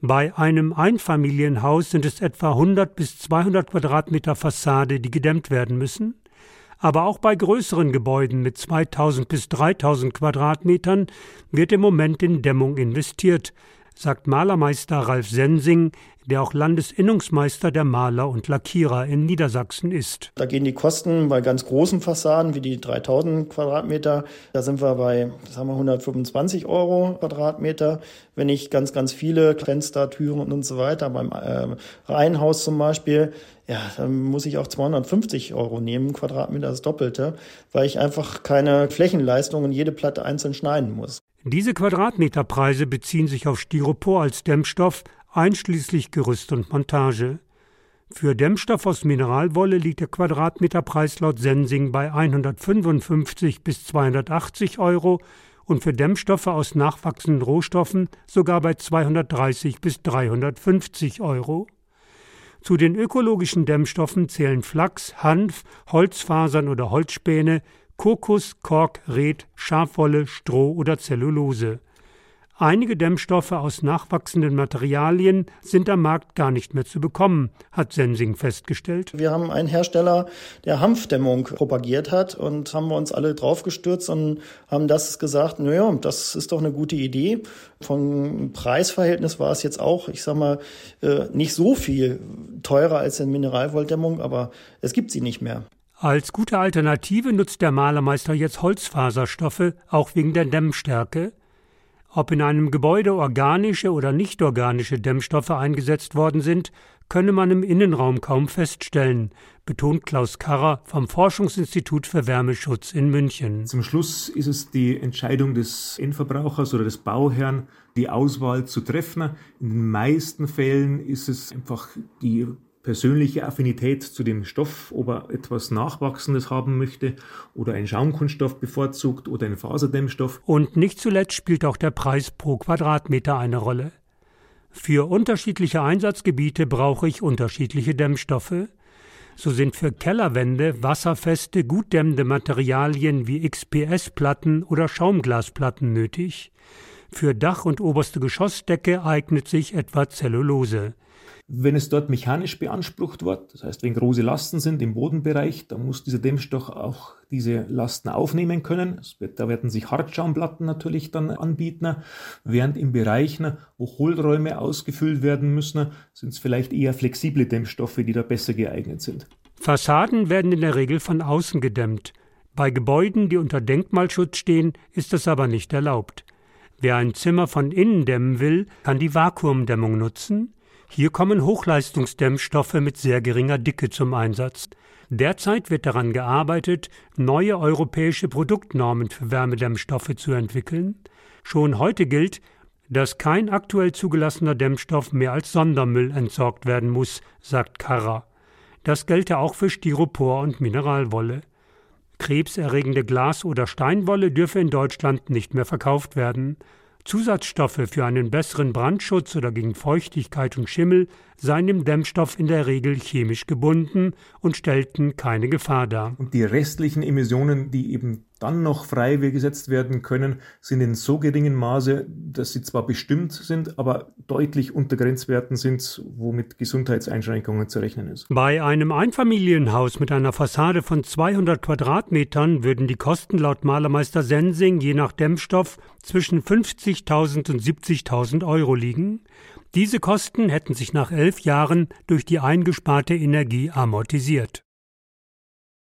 Bei einem Einfamilienhaus sind es etwa 100 bis 200 Quadratmeter Fassade, die gedämmt werden müssen. Aber auch bei größeren Gebäuden mit 2000 bis 3000 Quadratmetern wird im Moment in Dämmung investiert, sagt Malermeister Ralf Sensing, der auch Landesinnungsmeister der Maler und Lackierer in Niedersachsen ist. Da gehen die Kosten bei ganz großen Fassaden wie die 3000 Quadratmeter, da sind wir bei, sagen wir, 125 Euro Quadratmeter. Wenn ich ganz, ganz viele Fenster, Türen und so weiter, beim äh, Reihenhaus zum Beispiel, ja, dann muss ich auch 250 Euro nehmen, Quadratmeter das Doppelte, weil ich einfach keine Flächenleistung in jede Platte einzeln schneiden muss. Diese Quadratmeterpreise beziehen sich auf Styropor als Dämmstoff, einschließlich Gerüst und Montage. Für Dämmstoff aus Mineralwolle liegt der Quadratmeterpreis laut Sensing bei 155 bis 280 Euro und für Dämmstoffe aus nachwachsenden Rohstoffen sogar bei 230 bis 350 Euro. Zu den ökologischen Dämmstoffen zählen Flachs, Hanf, Holzfasern oder Holzspäne, Kokos, Kork, Red, Schafwolle, Stroh oder Zellulose. Einige Dämmstoffe aus nachwachsenden Materialien sind am Markt gar nicht mehr zu bekommen, hat Sensing festgestellt. Wir haben einen Hersteller, der Hanfdämmung propagiert hat und haben wir uns alle draufgestürzt und haben das gesagt, naja, das ist doch eine gute Idee. Vom Preisverhältnis war es jetzt auch, ich sag mal, äh, nicht so viel teurer als in Mineralwolldämmung, aber es gibt sie nicht mehr. Als gute Alternative nutzt der Malermeister jetzt Holzfaserstoffe, auch wegen der Dämmstärke. Ob in einem Gebäude organische oder nicht organische Dämmstoffe eingesetzt worden sind, könne man im Innenraum kaum feststellen, betont Klaus Karrer vom Forschungsinstitut für Wärmeschutz in München. Zum Schluss ist es die Entscheidung des Endverbrauchers oder des Bauherrn, die Auswahl zu treffen. In den meisten Fällen ist es einfach die persönliche Affinität zu dem Stoff, ob er etwas Nachwachsendes haben möchte oder einen Schaumkunststoff bevorzugt oder einen Faserdämmstoff. Und nicht zuletzt spielt auch der Preis pro Quadratmeter eine Rolle. Für unterschiedliche Einsatzgebiete brauche ich unterschiedliche Dämmstoffe. So sind für Kellerwände wasserfeste, gut dämmende Materialien wie XPS-Platten oder Schaumglasplatten nötig. Für Dach und oberste Geschossdecke eignet sich etwa Zellulose. Wenn es dort mechanisch beansprucht wird, das heißt, wenn große Lasten sind im Bodenbereich, dann muss dieser Dämmstoff auch diese Lasten aufnehmen können. Wird, da werden sich Hartschaumplatten natürlich dann anbieten, während in Bereichen, wo Hohlräume ausgefüllt werden müssen, sind es vielleicht eher flexible Dämmstoffe, die da besser geeignet sind. Fassaden werden in der Regel von außen gedämmt. Bei Gebäuden, die unter Denkmalschutz stehen, ist das aber nicht erlaubt. Wer ein Zimmer von innen dämmen will, kann die Vakuumdämmung nutzen. Hier kommen Hochleistungsdämmstoffe mit sehr geringer Dicke zum Einsatz. Derzeit wird daran gearbeitet, neue europäische Produktnormen für Wärmedämmstoffe zu entwickeln. Schon heute gilt, dass kein aktuell zugelassener Dämmstoff mehr als Sondermüll entsorgt werden muss, sagt Karra. Das gelte auch für Styropor und Mineralwolle. Krebserregende Glas- oder Steinwolle dürfe in Deutschland nicht mehr verkauft werden. Zusatzstoffe für einen besseren Brandschutz oder gegen Feuchtigkeit und Schimmel seien im Dämmstoff in der Regel chemisch gebunden und stellten keine Gefahr dar. Und die restlichen Emissionen, die eben dann noch frei gesetzt werden können, sind in so geringem Maße, dass sie zwar bestimmt sind, aber deutlich unter Grenzwerten sind, womit Gesundheitseinschränkungen zu rechnen ist. Bei einem Einfamilienhaus mit einer Fassade von 200 Quadratmetern würden die Kosten laut Malermeister Sensing je nach Dämmstoff zwischen 50.000 und 70.000 Euro liegen. Diese Kosten hätten sich nach elf Jahren durch die eingesparte Energie amortisiert.